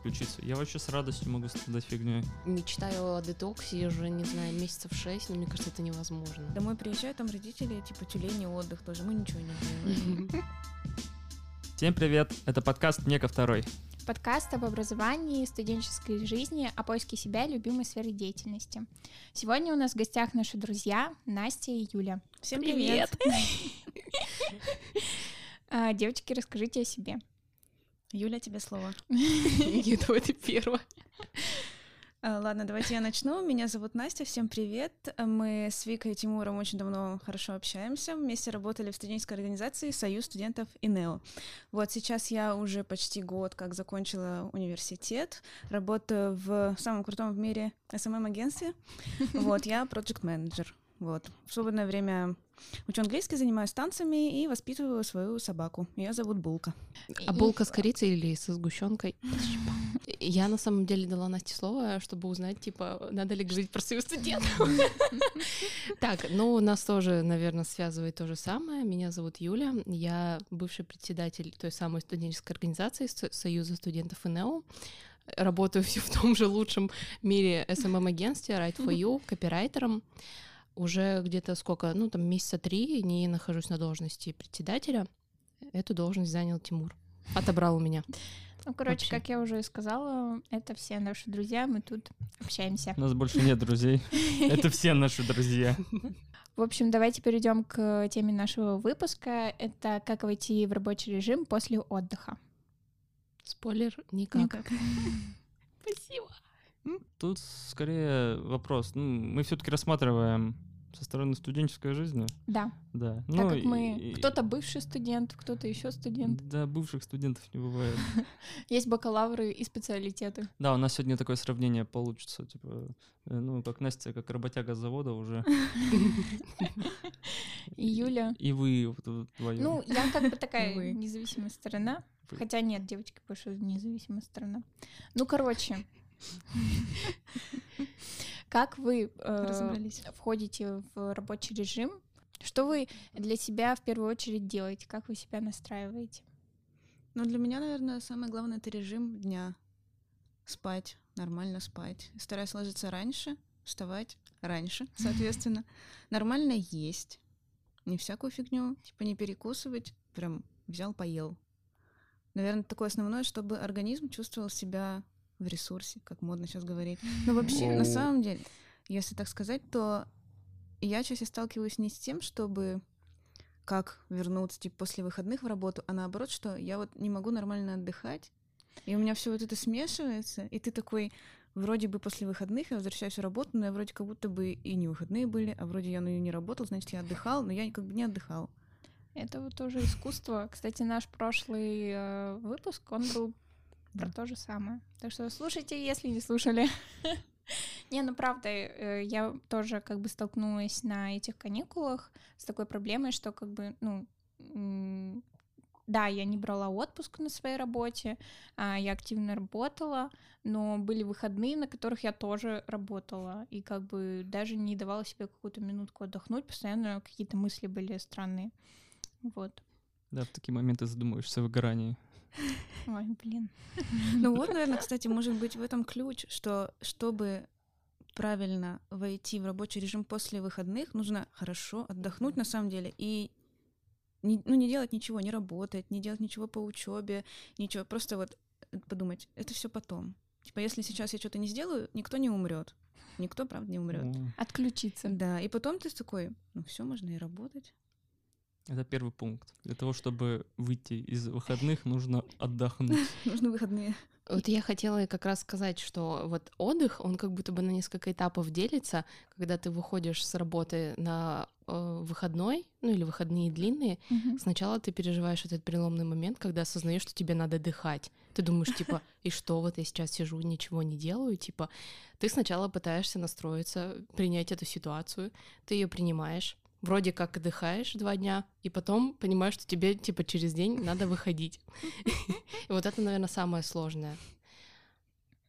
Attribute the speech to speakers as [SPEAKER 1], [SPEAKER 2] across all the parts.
[SPEAKER 1] включиться. Я вообще с радостью могу страдать фигней.
[SPEAKER 2] Мечтаю о детоксе уже, не знаю, месяцев шесть, но мне кажется, это невозможно.
[SPEAKER 3] Домой приезжают, там родители, типа тюлени, отдых тоже. Мы ничего не делаем.
[SPEAKER 1] Всем привет, это подкаст «Нека второй».
[SPEAKER 4] Подкаст об образовании, студенческой жизни, о поиске себя и любимой сфере деятельности. Сегодня у нас в гостях наши друзья Настя и Юля.
[SPEAKER 3] Всем привет!
[SPEAKER 4] А, Девочки, расскажите о себе.
[SPEAKER 3] Юля, тебе слово.
[SPEAKER 2] Не, давай ты первая.
[SPEAKER 3] А, Ладно, давайте я начну. Меня зовут Настя, всем привет. Мы с Викой и Тимуром очень давно хорошо общаемся. Вместе работали в студенческой организации «Союз студентов ИНЕО». Вот сейчас я уже почти год как закончила университет, работаю в самом крутом в мире SMM-агентстве. Вот, я проект-менеджер. Вот. В свободное время учу английский, занимаюсь танцами и воспитываю свою собаку. Ее зовут Булка.
[SPEAKER 2] А булка с корицей или со сгущенкой? Я на самом деле дала Насте слово, чтобы узнать, типа, надо ли говорить про союз студентов. Так, ну, нас тоже, наверное, связывает то же самое. Меня зовут Юля. Я бывший председатель той самой студенческой организации Со- Союза студентов ИНЕО. Работаю все в том же лучшем мире SMM-агентстве Right for You, копирайтером. Уже где-то сколько, ну, там, месяца три не нахожусь на должности председателя. Эту должность занял Тимур. Отобрал у меня.
[SPEAKER 4] Ну, короче,
[SPEAKER 2] Вообще.
[SPEAKER 4] как я уже и сказала, это все наши друзья, мы тут общаемся.
[SPEAKER 1] У нас больше нет друзей. Это все наши друзья.
[SPEAKER 4] В общем, давайте перейдем к теме нашего выпуска. Это как войти в рабочий режим после отдыха.
[SPEAKER 2] Спойлер никак.
[SPEAKER 4] Никак.
[SPEAKER 2] Спасибо.
[SPEAKER 1] Тут скорее вопрос. Ну, мы все-таки рассматриваем со стороны студенческой жизни.
[SPEAKER 4] Да,
[SPEAKER 1] Да.
[SPEAKER 4] так
[SPEAKER 1] Ну,
[SPEAKER 4] как мы...
[SPEAKER 1] и-
[SPEAKER 4] Кто-то бывший студент, кто-то еще студент.
[SPEAKER 1] Да, бывших студентов не бывает.
[SPEAKER 4] Есть бакалавры и специалитеты.
[SPEAKER 1] Да, у нас сегодня такое сравнение получится. Типа, э, ну, как Настя, как работяга с завода уже.
[SPEAKER 4] И Юля.
[SPEAKER 1] И вы вдвоем.
[SPEAKER 4] Ну, я как бы такая независимая сторона. Хотя нет, девочки больше независимая сторона. Ну, короче. Как вы э, входите в рабочий режим? Что вы для себя в первую очередь делаете? Как вы себя настраиваете?
[SPEAKER 3] Ну, для меня, наверное, самое главное — это режим дня. Спать, нормально спать. Стараюсь ложиться раньше, вставать раньше, соответственно. Нормально есть. Не всякую фигню, типа не перекусывать, прям взял, поел. Наверное, такое основное, чтобы организм чувствовал себя в ресурсе, как модно сейчас говорить. Но вообще, на
[SPEAKER 1] Оу.
[SPEAKER 3] самом деле, если так сказать, то я чаще сталкиваюсь не с тем, чтобы как вернуться типа после выходных в работу, а наоборот, что я вот не могу нормально отдыхать, и у меня все вот это смешивается, и ты такой вроде бы после выходных я возвращаюсь в работу, но я вроде как будто бы и не выходные были, а вроде я на нее не работал, значит, я отдыхал, но я как бы не отдыхал.
[SPEAKER 4] Это вот тоже искусство. Кстати, наш прошлый э, выпуск, он был про
[SPEAKER 3] Да.
[SPEAKER 4] то же самое. Так что слушайте, если не слушали. Не, ну правда, э, я тоже как бы столкнулась на этих каникулах с такой проблемой, что как бы, ну, да, я не брала отпуск на своей работе, а, я активно работала, но были выходные, на которых я тоже работала, и как бы даже не давала себе какую-то минутку отдохнуть, постоянно какие-то мысли были странные. Вот.
[SPEAKER 1] Да, в такие моменты задумываешься о выгорании.
[SPEAKER 4] Ой, блин.
[SPEAKER 3] Ну вот, наверное, кстати, может быть в этом ключ, что чтобы правильно войти в рабочий режим после выходных, нужно хорошо отдохнуть на самом деле и не, ну, не делать ничего, не работать, не делать ничего по учебе, ничего, просто вот подумать, это все потом. Типа, если сейчас я что-то не сделаю, никто не умрет. Никто, правда, не умрет.
[SPEAKER 4] Отключиться.
[SPEAKER 3] Да, и потом ты такой, ну все, можно и работать.
[SPEAKER 1] Это первый пункт. Для того, чтобы выйти из выходных, нужно отдохнуть.
[SPEAKER 3] Нужны выходные.
[SPEAKER 2] Вот я хотела как раз сказать, что вот отдых, он как будто бы на несколько этапов делится, когда ты выходишь с работы на э, выходной, ну или выходные длинные,
[SPEAKER 4] Мгм.
[SPEAKER 2] сначала ты переживаешь этот переломный момент, когда осознаешь, что тебе надо отдыхать. Ты думаешь, типа, и что, вот я сейчас сижу, ничего не делаю, типа, ты сначала пытаешься настроиться, принять эту ситуацию, ты ее принимаешь, вроде как отдыхаешь два дня, и потом понимаешь, что тебе, типа, через день надо выходить. И вот это, наверное, самое сложное.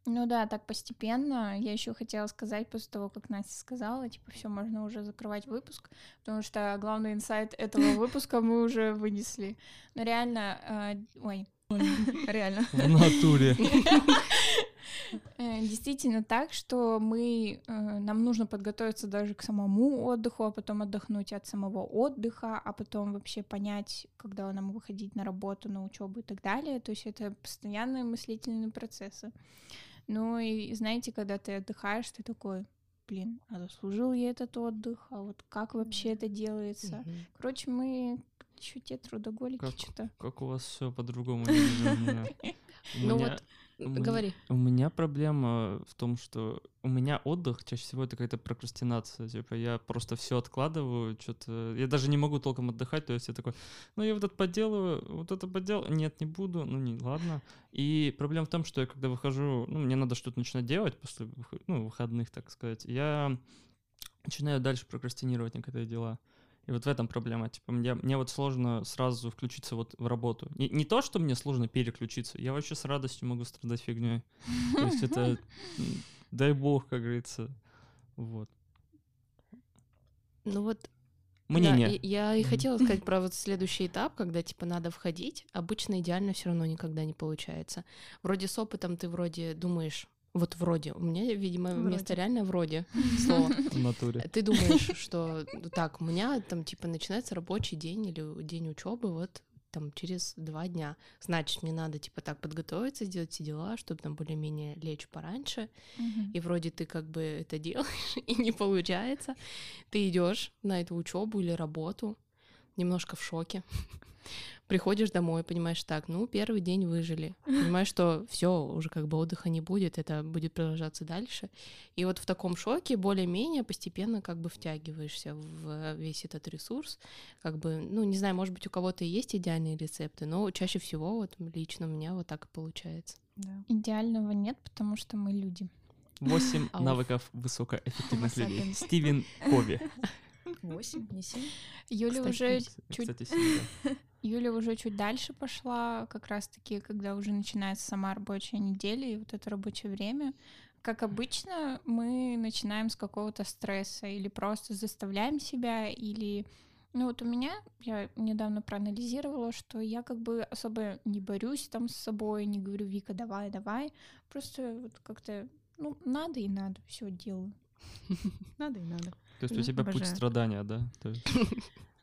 [SPEAKER 4] Ну да, так постепенно. Я еще хотела сказать после того, как Настя сказала, типа, все, можно уже закрывать выпуск, потому что главный инсайт этого выпуска мы уже вынесли. Но реально, э, ой,
[SPEAKER 3] Реально.
[SPEAKER 1] В натуре.
[SPEAKER 4] э, действительно так, что мы, э, нам нужно подготовиться даже к самому отдыху, а потом отдохнуть от самого отдыха, а потом вообще понять, когда нам выходить на работу, на учебу и так далее. То есть это постоянные мыслительные процессы. Ну и знаете, когда ты отдыхаешь, ты такой, блин, а заслужил я этот отдых, а вот как вообще это делается?
[SPEAKER 2] Мгм.
[SPEAKER 4] Короче, мы еще те трудоголики
[SPEAKER 1] Как,
[SPEAKER 4] что-то.
[SPEAKER 1] как у вас все по-другому? у меня- у меня-
[SPEAKER 2] вот,
[SPEAKER 1] у меня-
[SPEAKER 2] говори.
[SPEAKER 1] У меня проблема в том, что у меня отдых чаще всего это какая-то прокрастинация. Типа я просто все откладываю, что-то. Я даже не могу толком отдыхать. То есть я такой, ну я вот это поделаю, вот это поделаю. Нет, не буду. Ну не, ладно. И проблема в том, что я когда выхожу, ну мне надо что-то начинать делать после ну, выходных, так сказать. Я начинаю дальше прокрастинировать некоторые дела. И вот в этом проблема. Типа, мне, мне вот сложно сразу включиться вот в работу. Не, не то, что мне сложно переключиться, я вообще с радостью могу страдать фигней. То есть это, дай бог, как говорится. Вот.
[SPEAKER 2] Ну вот
[SPEAKER 1] Мнение.
[SPEAKER 2] Да, я и хотела сказать про вот следующий этап, когда типа надо входить. Обычно идеально все равно никогда не получается. Вроде с опытом ты вроде думаешь, вот вроде, у меня, видимо,
[SPEAKER 3] Вроде.
[SPEAKER 2] реально вроде слово.
[SPEAKER 1] в натуре.
[SPEAKER 2] Ты думаешь, что так, у меня там типа начинается рабочий день или день учебы вот там через два дня. Значит, мне надо типа так подготовиться, сделать все дела, чтобы там более-менее лечь пораньше. И вроде ты как бы это делаешь, и не получается. Ты идешь на эту учебу или работу, немножко в шоке. Приходишь домой, понимаешь, так, ну, первый день выжили. Понимаешь, что все, уже как бы отдыха не будет, это будет продолжаться дальше. И вот в таком шоке более-менее постепенно как бы втягиваешься в весь этот ресурс. Как бы, ну, не знаю, может быть, у кого-то и есть идеальные рецепты, но чаще всего вот лично у меня вот так и получается.
[SPEAKER 3] Да.
[SPEAKER 4] Идеального нет, потому что мы люди.
[SPEAKER 1] Восемь навыков высокоэффективных людей. Стивен Кови.
[SPEAKER 3] Восемь, не семь.
[SPEAKER 4] Юля уже чуть
[SPEAKER 1] Кстати, да.
[SPEAKER 4] Юля уже чуть дальше пошла, как раз-таки, когда уже начинается сама рабочая неделя и вот это рабочее время. Как обычно, мы начинаем с какого-то стресса или просто заставляем себя, или... Ну вот у меня, я недавно проанализировала, что я как бы особо не борюсь там с собой, не говорю, Вика, давай, давай. Просто вот как-то, ну, надо и надо, все делаю.
[SPEAKER 3] Надо и надо.
[SPEAKER 1] То есть у
[SPEAKER 2] Ну,
[SPEAKER 1] тебя путь
[SPEAKER 3] обожаю.
[SPEAKER 1] страдания, да?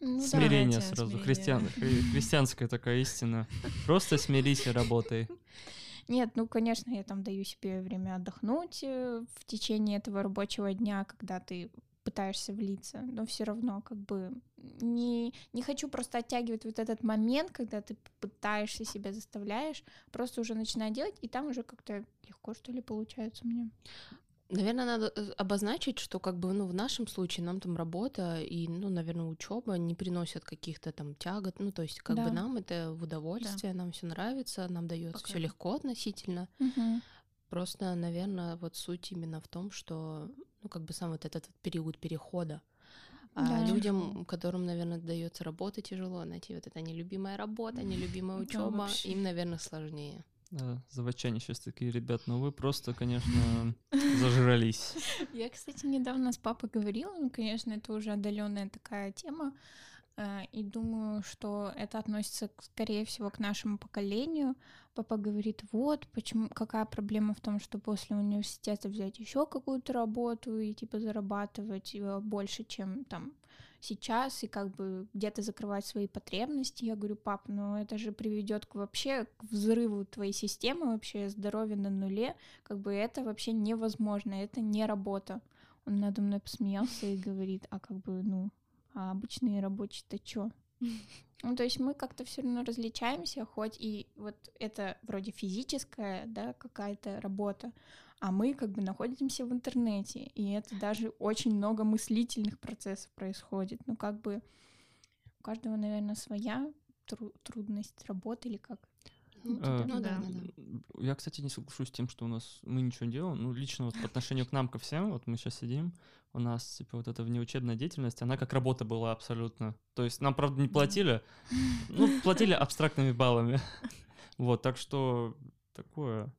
[SPEAKER 4] Ну,
[SPEAKER 1] смирение сразу.
[SPEAKER 3] смирение.
[SPEAKER 1] Христиан, хри- христианская такая истина. Просто смирись и работай.
[SPEAKER 4] Нет, ну, конечно, я там даю себе время отдохнуть э, в течение этого рабочего дня, когда ты пытаешься влиться, но все равно как бы не, не хочу просто оттягивать вот этот момент, когда ты пытаешься себя заставляешь, просто уже начинаю делать, и там уже как-то легко, что ли, получается меня.
[SPEAKER 2] Наверное, надо э, обозначить, что как бы, ну, в нашем случае нам там работа и, ну, наверное, учеба не приносят каких-то там тягот, ну, то есть как бы
[SPEAKER 4] Да.
[SPEAKER 2] нам это в удовольствие, нам все нравится, нам дается все
[SPEAKER 3] да.
[SPEAKER 2] легко относительно. Просто, наверное, вот суть именно в том, что, ну, как бы сам вот этот вот период перехода. А
[SPEAKER 4] Да.
[SPEAKER 2] людям, которым, наверное, дается работа тяжело, найти вот эта нелюбимая работа, нелюбимая
[SPEAKER 3] Да,
[SPEAKER 2] учеба,
[SPEAKER 3] вообще.
[SPEAKER 2] им, наверное, сложнее.
[SPEAKER 1] Да, заводчане сейчас такие, ребят, ну вы просто, конечно, зажрались.
[SPEAKER 4] Я, кстати, недавно с папой говорила, ну, конечно, это уже отдаленная такая тема, э, и думаю, что это относится, скорее всего, к нашему поколению. Папа говорит, вот, почему, какая проблема в том, что после университета взять еще какую-то работу и типа зарабатывать э, больше, чем там сейчас, и как бы где-то закрывать свои потребности. Я говорю, пап, ну это же приведет к вообще к взрыву твоей системы, вообще здоровье на нуле, как бы это вообще невозможно, это не работа. Он надо мной посмеялся и говорит, а как бы, ну, а обычные рабочие-то чё? Ну, то есть мы как-то все равно различаемся, хоть и вот это вроде физическая, да, какая-то работа, а мы как бы находимся в интернете, и это даже очень много мыслительных процессов происходит. Ну, как бы у каждого, наверное, своя тру- трудность работы или как.
[SPEAKER 2] Ну,
[SPEAKER 1] Э,
[SPEAKER 2] ну да,
[SPEAKER 3] да.
[SPEAKER 2] да, да.
[SPEAKER 1] Я, кстати, не соглашусь с тем, что у нас мы ничего не делаем. Ну, лично вот по отношению к нам, ко всем, вот мы сейчас сидим, у нас, типа, вот эта внеучебная деятельность, она как работа была абсолютно. То есть нам, правда, не платили, ну, платили абстрактными баллами. Вот, так что такое.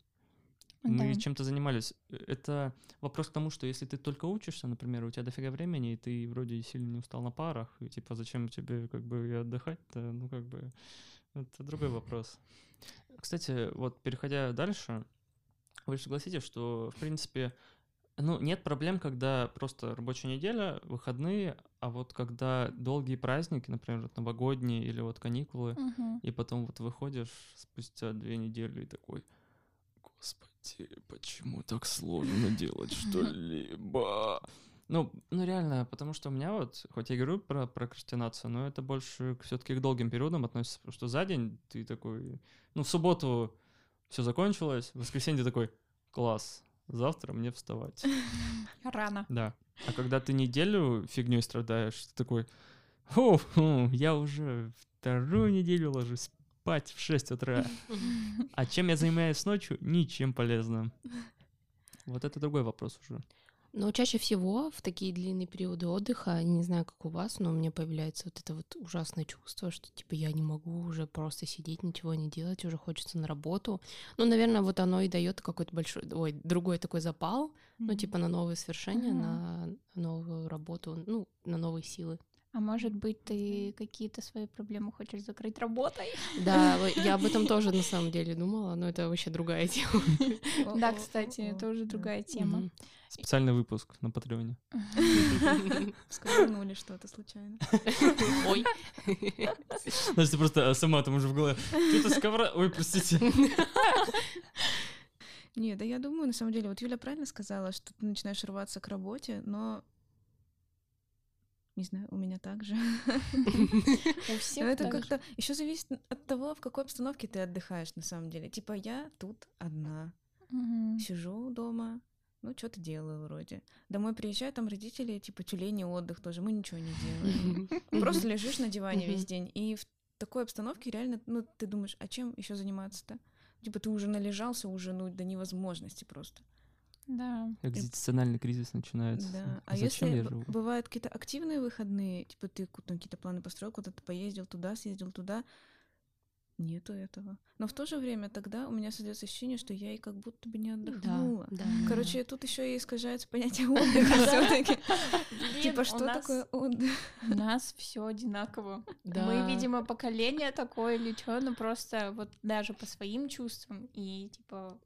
[SPEAKER 1] Мы
[SPEAKER 4] Да.
[SPEAKER 1] чем-то занимались. Это вопрос к тому, что если ты только учишься, например, у тебя дофига времени, и ты вроде сильно не устал на парах, и типа зачем тебе как бы и отдыхать-то, ну как бы это другой вопрос. Кстати, вот переходя дальше, вы же согласитесь, что, в принципе, ну, нет проблем, когда просто рабочая неделя, выходные, а вот когда долгие праздники, например, вот новогодние или вот каникулы,
[SPEAKER 4] Мгм.
[SPEAKER 1] и потом вот выходишь спустя две недели и такой, господи, почему так сложно делать что-либо? Ну, ну реально, потому что у меня вот, хоть я говорю про прокрастинацию, но это больше все-таки к долгим периодам относится, потому что за день ты такой, ну, в субботу все закончилось, в воскресенье ты такой, класс, завтра мне вставать.
[SPEAKER 4] Рано.
[SPEAKER 1] Да. А когда ты неделю фигней страдаешь, ты такой, о, я уже вторую неделю ложусь спать в 6 утра. А чем я занимаюсь ночью? Ничем полезным. Вот это другой вопрос уже.
[SPEAKER 2] Но чаще всего в такие длинные периоды отдыха, не знаю, как у вас, но у меня появляется вот это вот ужасное чувство, что типа я не могу уже просто сидеть, ничего не делать, уже хочется на работу. Ну, наверное, вот оно и дает какой-то большой, ой, другой такой запал, ну, типа на новые свершения,
[SPEAKER 4] Мгм.
[SPEAKER 2] на новую работу, ну, на новые силы.
[SPEAKER 4] А может быть, ты какие-то свои проблемы хочешь закрыть работой?
[SPEAKER 2] Да, я об этом тоже на самом деле думала, но это вообще другая тема.
[SPEAKER 4] Да, кстати, это уже другая тема.
[SPEAKER 1] Специальный выпуск на Патреоне.
[SPEAKER 3] Скажи что-то случайно.
[SPEAKER 2] Ой.
[SPEAKER 1] Значит, ты просто а, сама там уже в голове. Что-то сковра... Ой, простите.
[SPEAKER 3] Не, да я думаю, на самом деле, вот Юля правильно сказала, что ты начинаешь рваться к работе, но не знаю, у меня так же.
[SPEAKER 4] У
[SPEAKER 3] Но
[SPEAKER 4] всех
[SPEAKER 3] это
[SPEAKER 4] так же.
[SPEAKER 3] как-то еще зависит от того, в какой обстановке ты отдыхаешь на самом деле. Типа я тут одна, сижу дома, ну что-то делаю вроде. Домой приезжаю, там родители, типа тюлени отдых тоже, мы ничего не делаем. Просто лежишь на диване весь день. И в такой обстановке реально, ну, ты думаешь, а чем еще заниматься-то? Типа ты уже належался, уже, ну, до невозможности просто.
[SPEAKER 4] Да.
[SPEAKER 1] Экзистенциальный кризис начинается.
[SPEAKER 3] Да. А
[SPEAKER 1] Зачем
[SPEAKER 3] если
[SPEAKER 1] я живу?
[SPEAKER 3] бывают какие-то активные выходные, типа ты там какие-то планы построил, куда-то поездил туда, съездил туда, нету этого. Но в то же время тогда у меня создается ощущение, что я и как будто бы не
[SPEAKER 2] Да,
[SPEAKER 3] отдохнула.
[SPEAKER 2] да.
[SPEAKER 3] Короче, тут еще и искажается понятие отдыха все-таки. Типа,
[SPEAKER 4] у
[SPEAKER 3] что
[SPEAKER 4] нас-
[SPEAKER 3] такое отдых?
[SPEAKER 4] У нас все одинаково.
[SPEAKER 2] Да.
[SPEAKER 4] Мы, видимо, поколение такое или что, но просто вот даже по своим чувствам и типа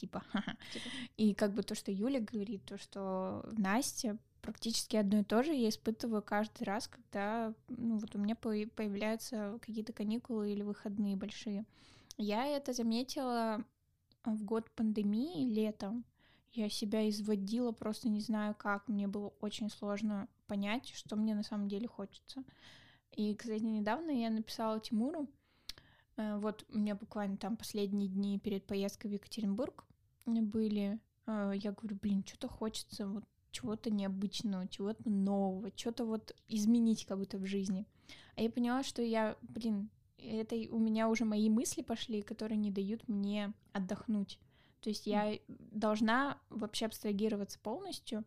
[SPEAKER 4] типа и как бы то, что Юля говорит, то, что Настя практически одно и то же я испытываю каждый раз, когда ну, вот у меня поя- появляются какие-то каникулы или выходные большие. Я это заметила в год пандемии летом. Я себя изводила, просто не знаю как. Мне было очень сложно понять, что мне на самом деле хочется. И, кстати, недавно я написала Тимуру, э, вот у меня буквально там последние дни перед поездкой в Екатеринбург были, э, я говорю, блин, что-то хочется вот чего-то необычного, чего-то нового, что-то вот изменить как будто в жизни. А я поняла, что я, блин, это у меня уже мои мысли пошли, которые не дают мне отдохнуть. То есть я должна вообще абстрагироваться полностью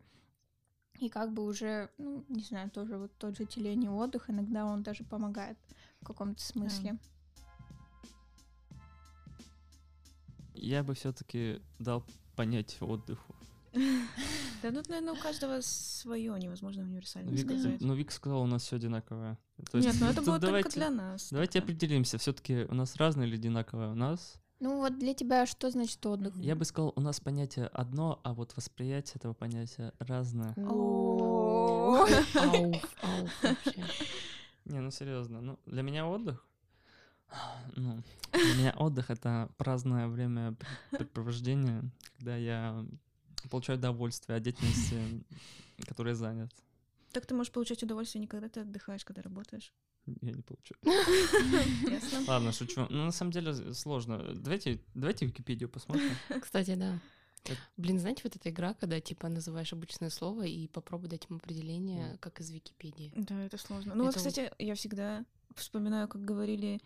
[SPEAKER 4] и как бы уже, ну, не знаю, тоже вот тот же теление отдых, иногда он даже помогает в каком-то смысле.
[SPEAKER 1] Я бы все-таки дал понять отдыху.
[SPEAKER 3] Да, ну, наверное, у каждого свое, невозможно универсально сказать.
[SPEAKER 1] ну, Вика сказала, у нас все одинаковое. То
[SPEAKER 3] Нет,
[SPEAKER 1] есть
[SPEAKER 3] ну это
[SPEAKER 1] давайте,
[SPEAKER 3] только для нас.
[SPEAKER 1] Давайте
[SPEAKER 3] тогда.
[SPEAKER 1] определимся, все-таки у нас разное или одинаковое? У нас,
[SPEAKER 4] Ну вот для тебя что значит отдых?
[SPEAKER 1] я бы сказал, у нас понятие одно, а вот восприятие этого понятия разное. Не, ну серьезно, ну для меня отдых, ну для меня отдых это праздное время предпровождения, когда я получаю удовольствие от деятельности, которой я занят.
[SPEAKER 3] Так ты можешь получать удовольствие не когда ты отдыхаешь, когда работаешь.
[SPEAKER 1] Я не получаю.
[SPEAKER 3] Ясно?
[SPEAKER 1] Ладно, шучу. Ну, на самом деле сложно. Давайте, давайте Википедию посмотрим.
[SPEAKER 2] Кстати, да.
[SPEAKER 1] Это-
[SPEAKER 2] Блин, знаете, вот эта игра, когда типа называешь обычное слово и попробуй дать ему определение, как из Википедии.
[SPEAKER 3] Да, это сложно. Ну вот- кстати, я всегда вспоминаю, как говорили,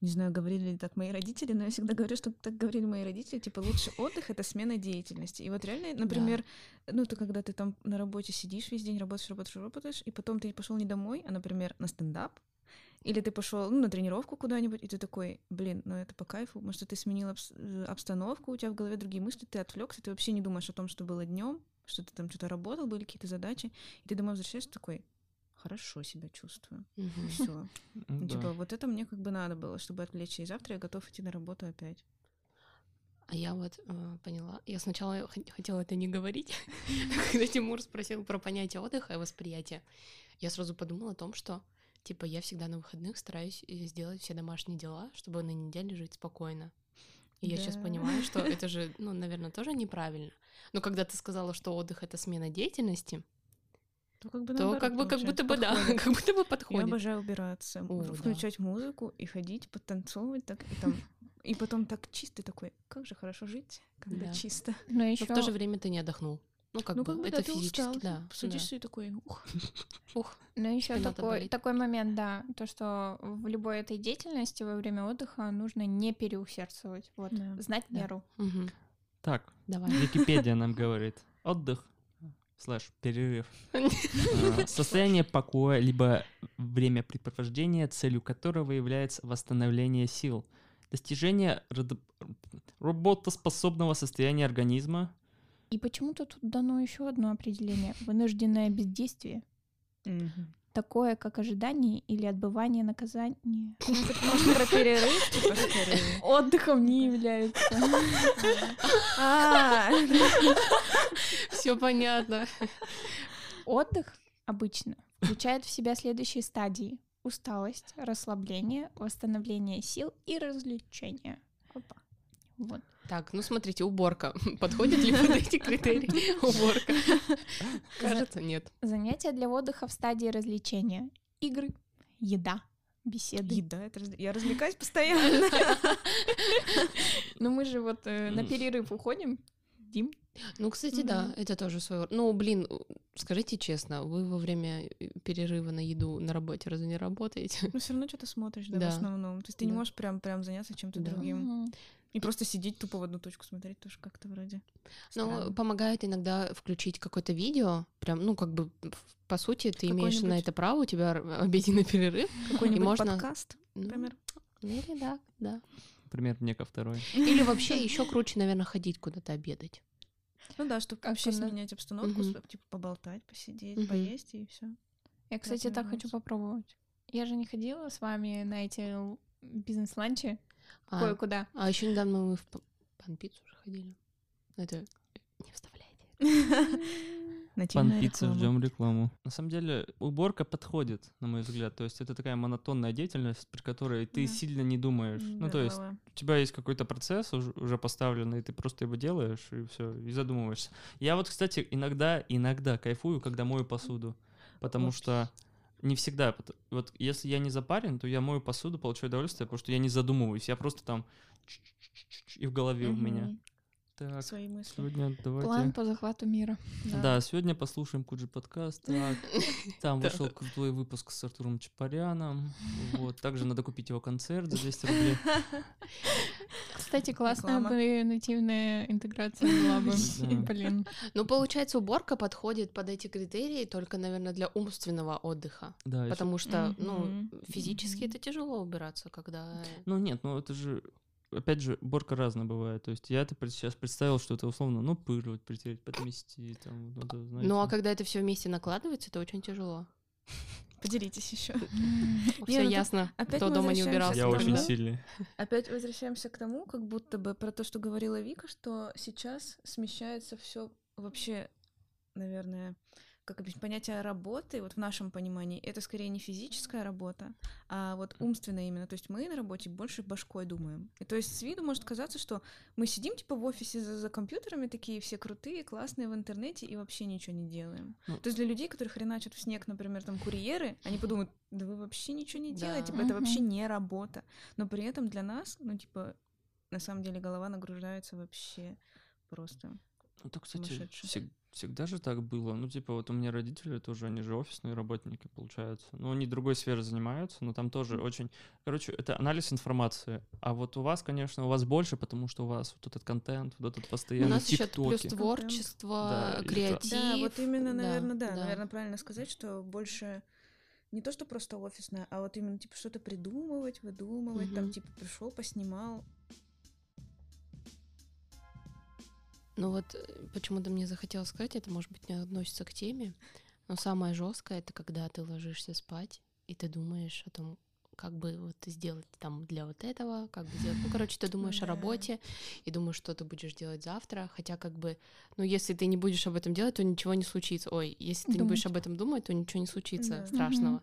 [SPEAKER 3] не знаю, говорили ли так мои родители, но я всегда говорю, что так говорили мои родители, типа лучший отдых — это смена деятельности. И вот реально, например, ну ты когда ты там на работе сидишь весь день, работаешь, работаешь, работаешь, и потом ты пошел не домой, а, например, на стендап, или ты пошел ну, на тренировку куда-нибудь, и ты такой, блин, ну это по кайфу, может, ты сменил обс- э, обстановку, у тебя в голове другие мысли, ты отвлекся, ты вообще не думаешь о том, что было днем, что ты там что-то работал, были какие-то задачи, и ты домой возвращаешься такой, хорошо себя чувствую.
[SPEAKER 2] Мгм.
[SPEAKER 3] Все.
[SPEAKER 1] Ну, да.
[SPEAKER 3] Типа, вот это мне как бы надо было, чтобы отвлечься. И завтра я готов идти на работу опять.
[SPEAKER 2] А я вот э, поняла. Я сначала хотела это не говорить. Когда Тимур спросил про понятие отдыха и восприятия, я сразу подумала о том, что типа я всегда на выходных стараюсь э, сделать все домашние дела, чтобы на неделе жить спокойно. И я сейчас
[SPEAKER 3] Да.
[SPEAKER 2] понимаю, что это же, ну, наверное, тоже неправильно. Но когда ты сказала, что отдых это смена деятельности,
[SPEAKER 3] То как бы,
[SPEAKER 2] то
[SPEAKER 3] наоборот
[SPEAKER 2] как бы, как будто бы да,
[SPEAKER 3] подходит.
[SPEAKER 2] как будто бы
[SPEAKER 3] Я
[SPEAKER 2] подходит.
[SPEAKER 3] обожаю убираться,
[SPEAKER 2] О, да.
[SPEAKER 3] включать музыку и ходить, подтанцовывать так, и там и потом так чисто такой, как же хорошо жить, когда
[SPEAKER 2] Да.
[SPEAKER 3] чисто.
[SPEAKER 4] Но
[SPEAKER 2] Но
[SPEAKER 4] еще
[SPEAKER 2] в то же время ты не отдохнул. Ну, как
[SPEAKER 3] ну,
[SPEAKER 2] бы,
[SPEAKER 3] как бы,
[SPEAKER 2] это
[SPEAKER 3] да,
[SPEAKER 2] физически,
[SPEAKER 3] устал,
[SPEAKER 2] да.
[SPEAKER 3] Садишься
[SPEAKER 2] да.
[SPEAKER 3] и такой, ух,
[SPEAKER 2] Ух,
[SPEAKER 4] Но еще такой,
[SPEAKER 2] болит.
[SPEAKER 4] такой момент, да, то, что в любой этой деятельности во время отдыха нужно не переусердствовать, вот,
[SPEAKER 3] Да.
[SPEAKER 4] знать
[SPEAKER 2] Да.
[SPEAKER 4] меру.
[SPEAKER 2] мгм.
[SPEAKER 1] Так,
[SPEAKER 2] давай.
[SPEAKER 1] Википедия нам говорит. Отдых слэш перерыв. А, Состояние покоя, либо времяпрепровождения, целью которого является восстановление сил, достижение работоспособного состояния организма,
[SPEAKER 4] И почему-то тут дано еще одно определение — вынужденное бездействие, такое как ожидание или отбывание наказания.
[SPEAKER 3] Может, про перерыв, типа.
[SPEAKER 4] Отдыхом не является.
[SPEAKER 3] А,
[SPEAKER 2] Все понятно.
[SPEAKER 4] Отдых обычно включает в себя следующие стадии. Усталость, расслабление, восстановление сил и развлечение.
[SPEAKER 3] Опа.
[SPEAKER 4] Вот.
[SPEAKER 2] Так, ну смотрите, уборка. Подходит ли под эти критерии уборка? Кажется, нет.
[SPEAKER 4] Занятия для отдыха в стадии развлечения. Игры, еда, беседы.
[SPEAKER 3] Еда, это раз- я развлекаюсь постоянно.
[SPEAKER 4] Ну мы же вот э, на перерыв уходим. Дим.
[SPEAKER 2] Ну, кстати, да, это тоже своего... Ну, блин, скажите честно, вы во время э, перерыва на еду на работе разве не работаете?
[SPEAKER 3] Но все равно что-то смотришь, да, в основном. То есть ты не можешь прям, прям заняться чем-то другим. И просто сидеть тупо в одну точку смотреть тоже как-то вроде.
[SPEAKER 2] Ну, помогает иногда включить какое-то видео, прям, ну, как бы, по сути, ты имеешь на это право, у тебя обеденный перерыв.
[SPEAKER 3] Какой-нибудь
[SPEAKER 2] можно-
[SPEAKER 3] подкаст,
[SPEAKER 2] Ну,
[SPEAKER 3] например.
[SPEAKER 2] Или да, да.
[SPEAKER 1] пример мне ко второй.
[SPEAKER 2] Или вообще еще круче, наверное, ходить куда-то обедать.
[SPEAKER 3] Ну да, чтобы вообще сменять обстановку, типа поболтать, посидеть, поесть и все.
[SPEAKER 4] Я, кстати, так хочу попробовать. Я же не ходила с вами на эти бизнес-ланчи.
[SPEAKER 2] А,
[SPEAKER 4] Кое-куда.
[SPEAKER 2] а еще недавно мы в п- панпиццу уже ходили. Это не вставляйте.
[SPEAKER 1] Пан ждем рекламу. На самом деле, уборка подходит, на мой взгляд. То есть это такая монотонная деятельность, при которой ты
[SPEAKER 3] Да.
[SPEAKER 1] сильно не думаешь. Ну, то есть у тебя есть какой-то процесс уж- уже поставленный, ты просто его делаешь и все, и задумываешься. Я вот, кстати, иногда, иногда кайфую, когда мою посуду, потому
[SPEAKER 3] Вот.
[SPEAKER 1] что не всегда. Вот если я не запарен, то я мою посуду, получаю удовольствие, потому что я не задумываюсь, я просто там и в голове у меня. Так,
[SPEAKER 3] Свои мысли.
[SPEAKER 1] сегодня давайте...
[SPEAKER 4] План по захвату мира.
[SPEAKER 1] Да. сегодня послушаем Куджи подкаст. Так, там вышел крутой выпуск с Артуром Чапаряном. Вот, также надо купить его концерт за 200 рублей.
[SPEAKER 4] Кстати, классная
[SPEAKER 3] Реклама.
[SPEAKER 4] бы нативная интеграция была бы.
[SPEAKER 1] Да.
[SPEAKER 4] Блин.
[SPEAKER 2] Ну, получается, уборка подходит под эти критерии только, наверное, для умственного отдыха.
[SPEAKER 1] Да,
[SPEAKER 2] Потому что, ну, физически это тяжело убираться, когда...
[SPEAKER 1] Ну нет, ну это же, опять же, уборка разная бывает. То есть я это сейчас представил, что это условно, ну, пыль вот притереть, подмести, там, вот это, знаете.
[SPEAKER 2] Ну, а когда это все вместе накладывается, это очень тяжело.
[SPEAKER 3] Поделитесь еще.
[SPEAKER 2] Все
[SPEAKER 3] ну
[SPEAKER 2] ясно,
[SPEAKER 3] опять
[SPEAKER 2] кто
[SPEAKER 3] мы
[SPEAKER 2] дома не
[SPEAKER 3] возвращаемся
[SPEAKER 2] убирался.
[SPEAKER 1] Я очень сильный.
[SPEAKER 3] Опять возвращаемся к тому, как будто бы про то, что говорила Вика, что сейчас смещается все вообще, наверное, как объяснить, понятие работы, вот в нашем понимании, это скорее не физическая работа, а вот умственная именно. То есть мы на работе больше башкой думаем. И то есть с виду может казаться, что мы сидим типа в офисе за, за компьютерами, такие все крутые, классные в интернете и вообще ничего не делаем.
[SPEAKER 1] Ну.
[SPEAKER 3] То есть для людей, которые хреначат в снег, например, там курьеры, они подумают, да вы вообще ничего не
[SPEAKER 2] Да.
[SPEAKER 3] делаете, типа, это вообще не работа. Но при этом для нас, ну, типа, на самом деле голова нагружается вообще просто.
[SPEAKER 1] Ну, то, кстати, всег- всегда же так было. Ну, типа, вот у меня родители тоже, они же офисные работники, получается. Ну, они другой сферой занимаются, но там тоже очень... Короче, это анализ информации. А вот у вас, конечно, у вас больше, потому что у вас вот этот контент, вот этот
[SPEAKER 2] У
[SPEAKER 1] постоянный
[SPEAKER 2] нас еще плюс творчество,
[SPEAKER 1] Да,
[SPEAKER 2] креатив.
[SPEAKER 3] Да, вот именно,
[SPEAKER 2] да,
[SPEAKER 3] наверное, да,
[SPEAKER 2] да.
[SPEAKER 3] наверное, правильно сказать, что больше не то, что просто офисное, а вот именно, типа, что-то придумывать, выдумывать, там,
[SPEAKER 2] Мгм.
[SPEAKER 3] типа, пришел, поснимал.
[SPEAKER 2] Ну вот э, почему-то мне захотелось сказать, это может быть не относится к теме, но самое жесткое это когда ты ложишься спать и ты думаешь о том, как бы вот сделать там для вот этого, как бы сделать. Ну, короче, ты думаешь о работе и думаешь, что ты будешь делать завтра, хотя как бы, ну, если ты не будешь об этом делать, то ничего не случится. Ой, если ты не будешь об этом думать, то ничего не случится
[SPEAKER 3] Да.
[SPEAKER 2] страшного.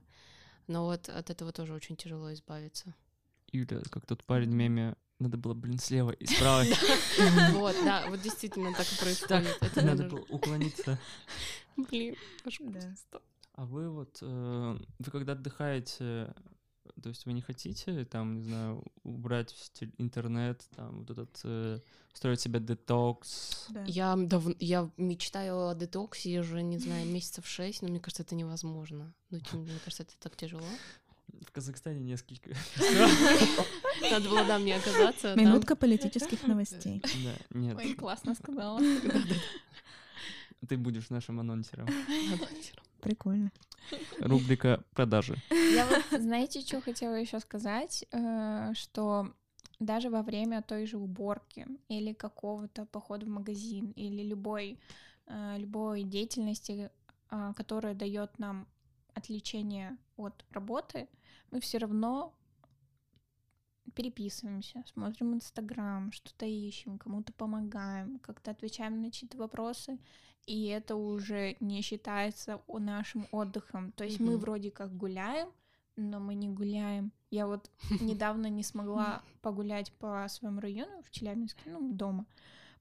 [SPEAKER 2] Но вот от этого тоже очень тяжело избавиться.
[SPEAKER 1] Юля, как тот парень в меме, надо было, блин, слева и справа.
[SPEAKER 2] Вот, да, вот действительно так и происходит. Это
[SPEAKER 1] Надо было уклониться.
[SPEAKER 2] Блин, просто.
[SPEAKER 1] А вы вот, э, вы когда отдыхаете, то есть вы не хотите, там, не знаю, убрать интернет, там, вот этот, э, устроить себе детокс?
[SPEAKER 3] Да.
[SPEAKER 2] Я, дав- я мечтаю о детоксе уже, не знаю, месяцев шесть, но мне кажется, это невозможно. Ну, мне кажется, это так тяжело.
[SPEAKER 1] В Казахстане несколько.
[SPEAKER 2] Надо было, да, мне оказаться.
[SPEAKER 3] Минутка политических новостей.
[SPEAKER 1] Да, нет,
[SPEAKER 4] Ой, классно сказала.
[SPEAKER 1] ты будешь нашим анонсером.
[SPEAKER 3] Прикольно.
[SPEAKER 1] Рубрика «Продажи».
[SPEAKER 4] Я вот, знаете, что хотела еще сказать, Э, что даже во время той же уборки или какого-то похода в магазин или любой э, любой деятельности, а, которая дает нам отвлечение от работы, мы все равно переписываемся, смотрим Инстаграм, что-то ищем, кому-то помогаем, как-то отвечаем на чьи-то вопросы, и это уже не считается нашим отдыхом. То есть мы
[SPEAKER 2] Мгм.
[SPEAKER 4] вроде как гуляем, но мы не гуляем. Я вот недавно не смогла погулять по своему району в Челябинске, ну, дома,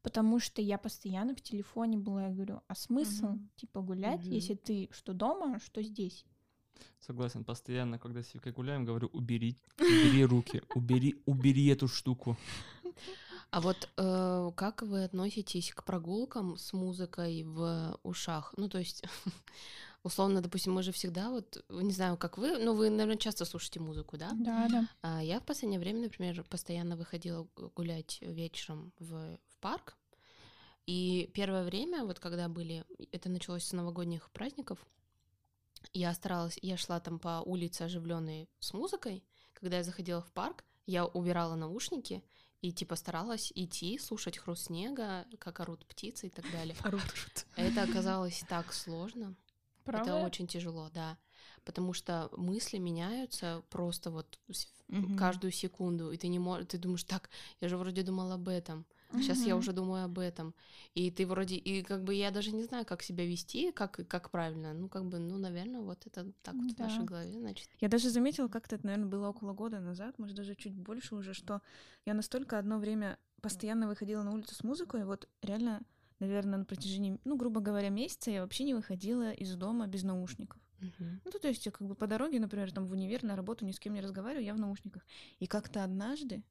[SPEAKER 4] потому что я постоянно в телефоне была. Я говорю, а смысл,
[SPEAKER 3] Мгм.
[SPEAKER 4] типа, гулять,
[SPEAKER 2] Мгм.
[SPEAKER 4] если ты что дома, что здесь?
[SPEAKER 1] Согласен, постоянно, когда с Викой гуляем, говорю, убери, убери руки, убери, убери эту штуку.
[SPEAKER 2] А вот э, как вы относитесь к прогулкам с музыкой в ушах? Ну, то есть, условно, допустим, мы же всегда вот, не знаю, как вы, но вы, наверное, часто слушаете музыку, да?
[SPEAKER 4] Да, да.
[SPEAKER 2] А я в последнее время, например, постоянно выходила гулять вечером в, в парк. И первое время, вот когда были, это началось с новогодних праздников, я старалась, я шла там по улице оживленной с музыкой. Когда я заходила в парк, я убирала наушники и типа старалась идти, слушать хруст снега, как орут птицы и так далее. Это оказалось так сложно.
[SPEAKER 4] Правда?
[SPEAKER 2] Это очень тяжело, да. Потому что мысли меняются просто вот
[SPEAKER 3] Мгм.
[SPEAKER 2] каждую секунду, и ты не можешь, ты думаешь, так, я же вроде думала об этом, сейчас я
[SPEAKER 4] Мгм.
[SPEAKER 2] уже думаю об этом, и ты вроде, и как бы я даже не знаю, как себя вести, как, как правильно, ну как бы, ну, наверное, вот это так вот в
[SPEAKER 4] Да.
[SPEAKER 2] нашей голове, значит.
[SPEAKER 3] Я даже заметила, как-то это, наверное, было около года назад, может, даже чуть больше уже, что я настолько одно время постоянно выходила на улицу с музыкой, и вот реально, наверное, на протяжении, ну, грубо говоря, месяца я вообще не выходила из дома без наушников.
[SPEAKER 2] Мгм.
[SPEAKER 3] Ну, то есть я как бы по дороге, например, там в универ, на работу ни с кем не разговариваю, я в наушниках. И как-то однажды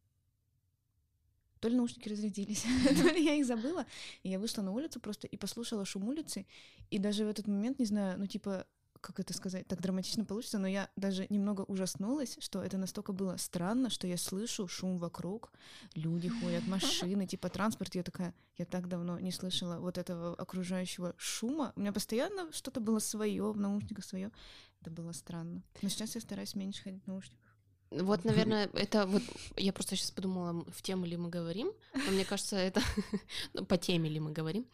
[SPEAKER 3] то ли наушники разрядились, то ли я их забыла, и я вышла на улицу просто и послушала шум улицы, и даже в этот момент, не знаю, ну, типа, как это сказать, так драматично получится, но я даже немного ужаснулась, что это настолько было странно, что я слышу шум вокруг, люди ходят, машины, типа транспорт, я такая, я так давно не слышала вот этого окружающего шума, у меня постоянно что-то было свое в наушниках свое, это было странно. Но сейчас я стараюсь меньше ходить в наушниках.
[SPEAKER 2] Вот, наверное, это вот, я просто сейчас подумала, в тему ли мы говорим, но мне кажется, это, ну, по теме ли мы говорим,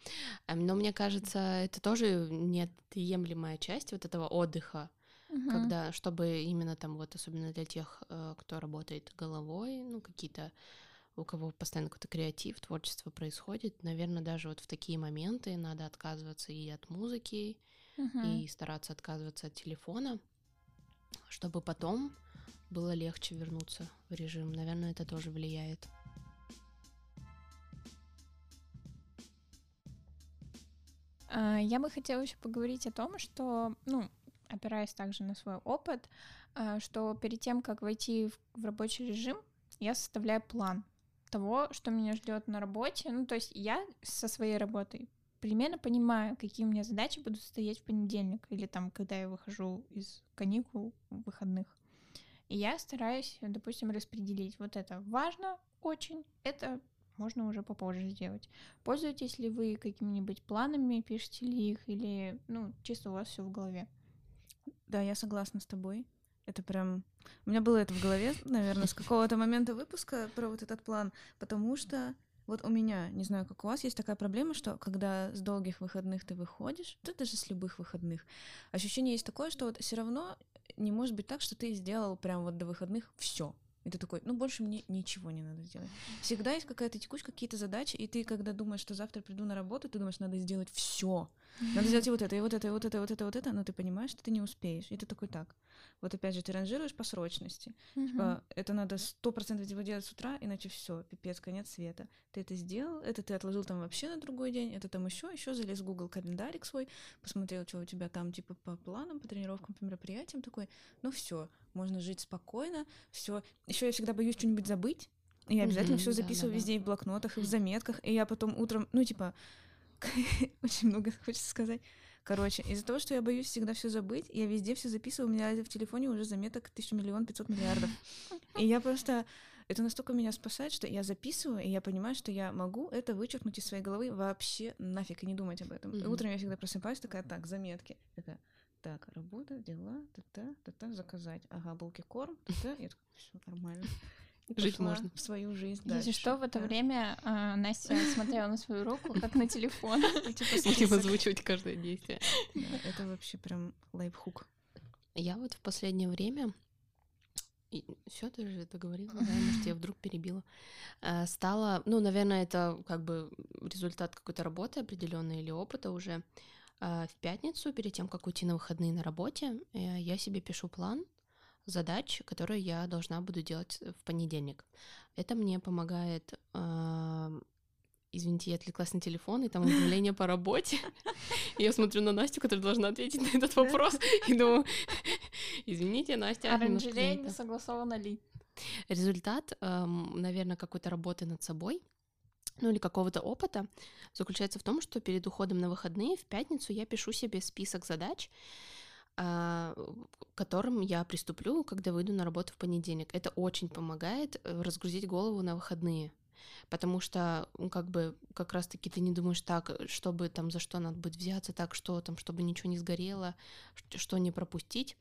[SPEAKER 2] Эм, но мне кажется, это тоже неотъемлемая часть вот этого отдыха, когда, чтобы именно там вот, особенно для тех, э, кто работает головой, ну, какие-то, у кого постоянно какой-то креатив, творчество происходит, наверное, даже вот в такие моменты надо отказываться и от музыки,
[SPEAKER 4] Мгм.
[SPEAKER 2] и стараться отказываться от телефона, чтобы потом было легче вернуться в режим. Наверное, это тоже влияет.
[SPEAKER 4] А, Я бы хотела еще поговорить о том, что, ну, опираясь также на свой опыт, а, что перед тем, как войти в, рабочий режим, я составляю план того, что меня ждет на работе. Ну, то есть я со своей работой примерно понимаю, какие у меня задачи будут стоять в понедельник или там, когда я выхожу из каникул выходных. И я стараюсь, допустим, распределить. Вот это важно очень, это можно уже попозже сделать. Пользуетесь ли вы какими-нибудь планами, пишете ли их, или, ну, чисто у вас все в голове?
[SPEAKER 3] Да, я согласна с тобой. Это прям... У меня было это в голове, наверное, с какого-то момента выпуска про вот этот план, потому что вот у меня, не знаю, как у вас, есть такая проблема, что когда с долгих выходных ты выходишь, да даже с любых выходных, ощущение есть такое, что вот все равно не может быть так, что ты сделал прям вот до выходных все. И ты такой, ну больше мне ничего не надо сделать. Всегда есть какая-то текучка, какие-то задачи, и ты, когда думаешь, что завтра приду на работу, ты думаешь, надо сделать все. Надо сделать и вот это, и вот это, и вот это, и вот это, и вот это, но ты понимаешь, что ты не успеешь. И ты такой, так, вот опять же, ты ранжируешь по срочности. Типа, это надо сто процентов типа делать с утра, иначе все, пипец, конец света. Ты это сделал, это ты отложил там вообще на другой день, это там еще, еще залез в Google календарик свой, посмотрел, что у тебя там типа по планам, по тренировкам, по мероприятиям, такой, ну все, можно жить спокойно, все. Еще я всегда боюсь что-нибудь забыть, и я обязательно
[SPEAKER 2] Мгм,
[SPEAKER 3] все
[SPEAKER 2] да,
[SPEAKER 3] записываю
[SPEAKER 2] да, да.
[SPEAKER 3] везде, и в блокнотах, и в заметках, и я потом утром, ну типа, очень много хочется сказать. Короче, из-за того, что я боюсь всегда все забыть, я везде все записываю, у меня в телефоне уже заметок тысяча миллион пятьсот миллиардов. И я просто... Это настолько меня спасает, что я записываю, и я понимаю, что я могу это вычеркнуть из своей головы вообще нафиг и не думать об этом. И
[SPEAKER 2] Мгм.
[SPEAKER 3] утром я всегда просыпаюсь, такая, так, заметки. Такая, так, работа, дела, та-та, та-та, заказать. Ага, булки корм, та-та. Такая, все нормально. И
[SPEAKER 2] Жить
[SPEAKER 3] пошла
[SPEAKER 2] можно.
[SPEAKER 3] в свою жизнь
[SPEAKER 4] Если
[SPEAKER 3] дальше.
[SPEAKER 4] что, в это
[SPEAKER 3] Да.
[SPEAKER 4] время а, Настя смотрела на свою руку, как на телефон.
[SPEAKER 3] Ну, типа
[SPEAKER 2] Будем
[SPEAKER 3] список.
[SPEAKER 2] озвучивать каждое действие.
[SPEAKER 3] Это вообще прям лайфхук.
[SPEAKER 2] Я вот в последнее время все, ты же договорила, да, может, я вдруг перебила. Э, Стала, ну, наверное, это как бы результат какой-то работы определенной или опыта уже. Э, В пятницу, перед тем, как уйти на выходные на работе, э, я себе пишу план задач, которые я должна буду делать в понедельник. Это мне помогает э, Извините, я отвлеклась на телефон, и там уведомление по работе. Я смотрю на Настю, которая должна ответить на этот вопрос, и думаю, извините, Настя,
[SPEAKER 4] Оранжерея не
[SPEAKER 2] занята».
[SPEAKER 4] согласована ли?
[SPEAKER 2] Результат, наверное, какой-то работы над собой, ну или какого-то опыта, заключается в том, что перед уходом на выходные в пятницу я пишу себе список задач, а, к которым я приступлю, когда выйду на работу в понедельник. Это очень помогает э, разгрузить голову на выходные. Потому что, как бы, как раз-таки ты не думаешь так, чтобы там за что надо будет взяться, так что там, чтобы ничего не сгорело, что не пропустить.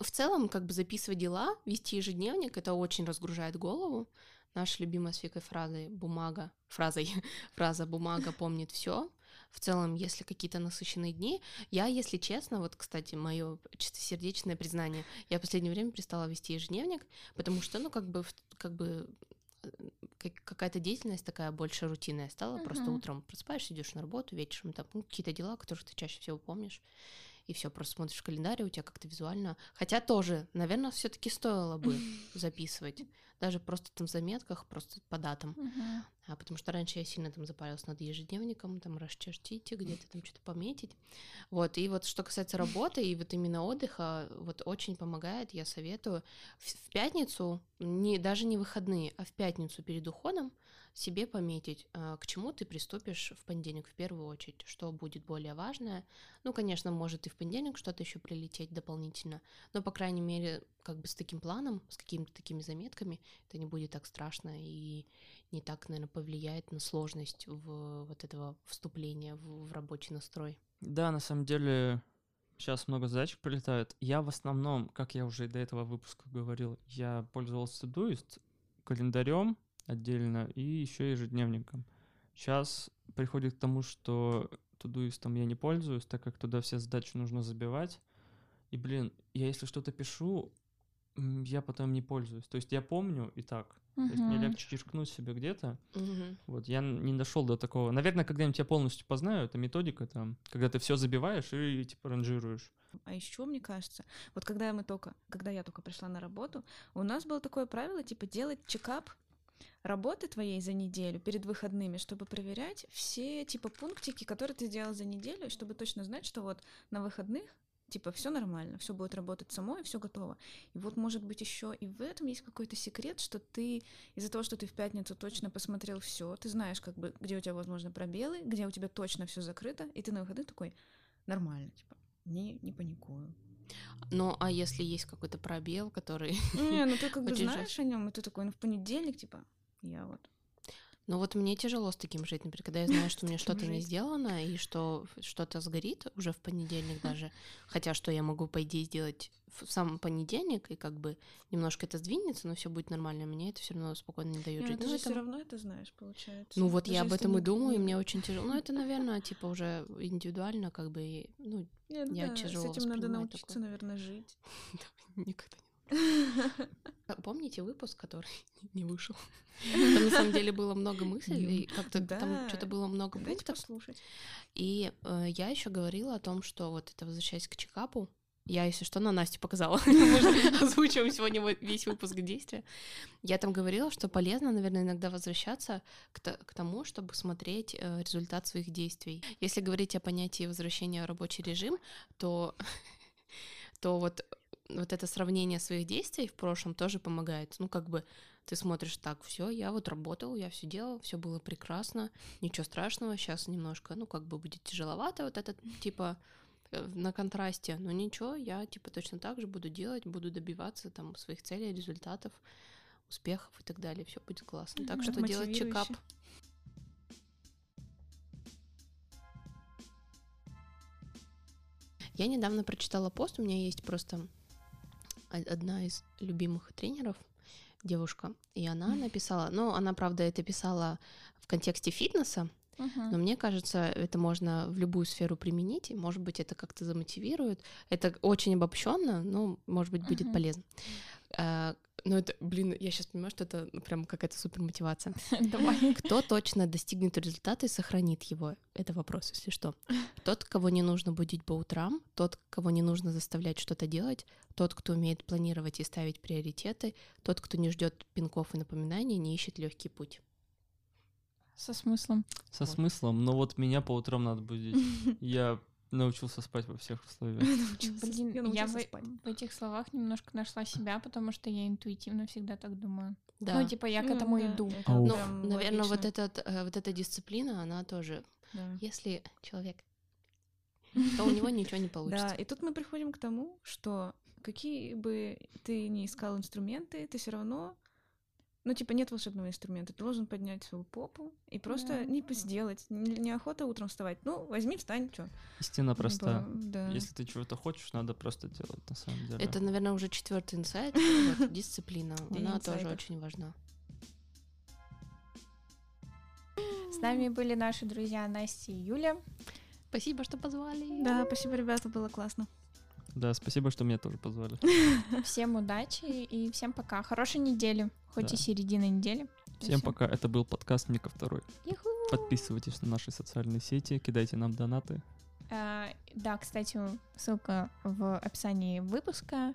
[SPEAKER 2] В целом, как бы записывать дела, вести ежедневник, это очень разгружает голову. Наша любимая с Викой фразой «бумага», фразой, фраза «бумага помнит все». В целом, если какие-то насыщенные дни, я, если честно, вот, кстати, мое чистосердечное признание, я в последнее время перестала вести ежедневник, потому что, ну, как бы, как бы э, как- какая-то деятельность такая больше рутинная стала. Просто
[SPEAKER 4] Мгм.
[SPEAKER 2] утром просыпаешься, идешь на работу, вечером там ну, какие-то дела, которые ты чаще всего помнишь. И все, просто смотришь в календарь, и у тебя как-то визуально. Хотя тоже, наверное, все-таки стоило бы записывать. Даже просто там в заметках, просто по датам.
[SPEAKER 4] Мгм.
[SPEAKER 2] А, потому что раньше я сильно там запарилась над ежедневником, там расчертите, где-то там что-то пометить. Вот, и вот что касается работы и вот именно отдыха, вот очень помогает, я советую в, в пятницу, не, даже не выходные, а в пятницу перед уходом себе пометить, а, к чему ты приступишь в понедельник в первую очередь, что будет более важное. Ну, конечно, может и в понедельник что-то еще прилететь дополнительно, но, по крайней мере, как бы с таким планом, с какими-то такими заметками, это не будет так страшно и не так, наверное, повлияет на сложность в вот этого вступления в, в рабочий настрой.
[SPEAKER 1] Да, на самом деле, сейчас много задачек прилетает. Я в основном, как я уже и до этого выпуска говорил, я пользовался Todoist календарем отдельно и еще ежедневником. Сейчас приходит к тому, что Todoist я не пользуюсь, так как туда все задачи нужно забивать. И, блин, я если что-то пишу, я потом не пользуюсь. То есть я помню и так. То есть мне легче черкнуть себе где-то, вот, я не дошел до такого. Наверное, когда-нибудь я полностью познаю, это методика там, когда ты все забиваешь и типа ранжируешь.
[SPEAKER 3] А еще, мне кажется, вот когда мы только, когда я только пришла на работу, у нас было такое правило, типа, делать чекап работы твоей за неделю перед выходными, чтобы проверять все, типа, пунктики, которые ты сделал за неделю, чтобы точно знать, что вот на выходных типа все нормально, все будет работать само и все готово. И вот может быть еще и в этом есть какой-то секрет, что ты из-за того, что ты в пятницу точно посмотрел все, ты знаешь, как бы где у тебя возможно пробелы, где у тебя точно все закрыто, и ты на выходных такой нормально, типа не не паникую.
[SPEAKER 2] Ну, а если есть какой-то пробел, который...
[SPEAKER 3] Не, ну ты как бы знаешь о нем, и ты такой, ну в понедельник, типа, я вот.
[SPEAKER 2] Ну вот мне тяжело с таким жить, например, когда я знаю, что у меня
[SPEAKER 3] таким
[SPEAKER 2] что-то не сделано, и что что-то сгорит уже в понедельник даже. Хотя что я могу, по идее, сделать в сам понедельник, и как бы немножко это сдвинется, но все будет нормально. Мне это все равно спокойно не дает
[SPEAKER 3] Ну,
[SPEAKER 2] жить.
[SPEAKER 3] ты
[SPEAKER 2] Ну,
[SPEAKER 3] же
[SPEAKER 2] это-
[SPEAKER 3] все равно это знаешь, получается.
[SPEAKER 2] ну вот я об этом и думаю, и
[SPEAKER 3] не-
[SPEAKER 2] мне очень тяжело. Ну это, наверное, типа уже индивидуально, как бы, ну,
[SPEAKER 3] Нет,
[SPEAKER 2] я тяжело
[SPEAKER 3] С этим надо научиться, наверное, жить.
[SPEAKER 2] никогда не Помните выпуск, который не вышел? Там на самом деле было много мыслей, и как-то там
[SPEAKER 3] Да.
[SPEAKER 2] что-то было много
[SPEAKER 3] Дайте
[SPEAKER 2] пунктов.
[SPEAKER 3] послушать.
[SPEAKER 2] И э, я еще говорила о том, что вот это возвращаясь к чекапу, я, если что, на Насте показала. Мы же озвучиваем сегодня весь выпуск действия. Я там говорила, что полезно, наверное, иногда возвращаться к, к тому, чтобы смотреть э, результат своих действий. Если говорить о понятии возвращения в рабочий режим, то, то вот, вот это сравнение своих действий в прошлом тоже помогает. Ну, как бы ты смотришь так, все, я вот работал, я все делал, все было прекрасно, ничего страшного, сейчас немножко, ну, как бы будет тяжеловато вот этот, типа, э, на контрасте, но ничего, я, типа, точно так же буду делать, буду добиваться там своих целей, результатов, успехов и так далее, все будет классно. Так
[SPEAKER 3] Мгм.
[SPEAKER 2] что делать чекап. Я недавно прочитала пост, у меня есть просто одна из любимых тренеров, девушка, и она написала, ну, она, правда, это писала в контексте фитнеса,
[SPEAKER 4] Мгм.
[SPEAKER 2] но мне кажется, это можно в любую сферу применить, и, может быть, это как-то замотивирует. Это очень обобщенно, но, может быть, будет
[SPEAKER 4] Мгм.
[SPEAKER 2] полезно. Но это, блин, я сейчас понимаю, что это ну, прям какая-то супер мотивация.
[SPEAKER 4] Давай.
[SPEAKER 2] Кто точно достигнет результата и сохранит его? Это вопрос, если что. Тот, кого не нужно будить по утрам, тот, кого не нужно заставлять что-то делать, тот, кто умеет планировать и ставить приоритеты, тот, кто не ждет пинков и напоминаний, не ищет легкий путь.
[SPEAKER 4] Со смыслом.
[SPEAKER 1] Со
[SPEAKER 2] Вот.
[SPEAKER 1] смыслом, но вот меня по утрам надо будить. Я научился спать во всех условиях.
[SPEAKER 4] Блин, я
[SPEAKER 3] научился
[SPEAKER 4] в, этих словах немножко нашла себя, потому что я интуитивно всегда так думаю.
[SPEAKER 2] Да.
[SPEAKER 4] Ну, типа, я к этому
[SPEAKER 3] да,
[SPEAKER 4] иду.
[SPEAKER 3] это.
[SPEAKER 2] Ну, наверное, вот, этот, э, вот эта дисциплина, она тоже...
[SPEAKER 3] Да.
[SPEAKER 2] Если человек, то у него ничего не
[SPEAKER 3] Да,
[SPEAKER 2] получится.
[SPEAKER 3] и тут мы приходим к тому, что какие бы ты ни искал инструменты, ты все равно, ну, типа, нет волшебного инструмента. Ты должен поднять свою попу и просто
[SPEAKER 4] Да.
[SPEAKER 3] не сделать. Не- Неохота утром вставать. Ну, возьми, встань, что.
[SPEAKER 1] Истина простая.
[SPEAKER 3] Да.
[SPEAKER 1] Если ты чего-то хочешь, надо просто делать, на самом деле.
[SPEAKER 2] Это, наверное, уже четвертый инсайт. Вот, дисциплина, она тоже очень важна.
[SPEAKER 4] С нами были наши друзья Настя и Юля.
[SPEAKER 2] Спасибо, что позвали.
[SPEAKER 3] Да, спасибо, ребята, было классно.
[SPEAKER 1] Да, спасибо, что меня тоже позвали.
[SPEAKER 4] Всем удачи и всем пока. Хорошей недели, хоть
[SPEAKER 1] Да.
[SPEAKER 4] и середина недели.
[SPEAKER 1] Всем пока. Это был подкаст Мика Второй. Подписывайтесь на наши социальные сети, кидайте нам донаты.
[SPEAKER 4] А, Да, кстати, ссылка в описании выпуска.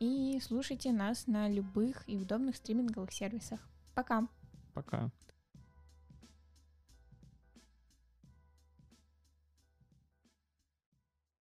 [SPEAKER 4] И слушайте нас на любых и удобных стриминговых сервисах. Пока!
[SPEAKER 1] Пока.